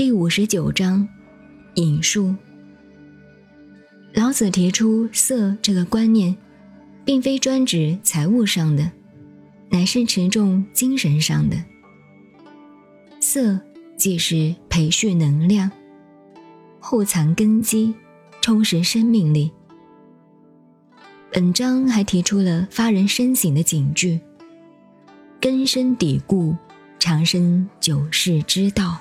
第五十九章，引述。老子提出“色”这个观念，并非专指财务上的，乃是持重精神上的。色既是培蓄能量，护藏根基，充实生命力。本章还提出了发人深省的警句：根深蒂固，长生久世之道。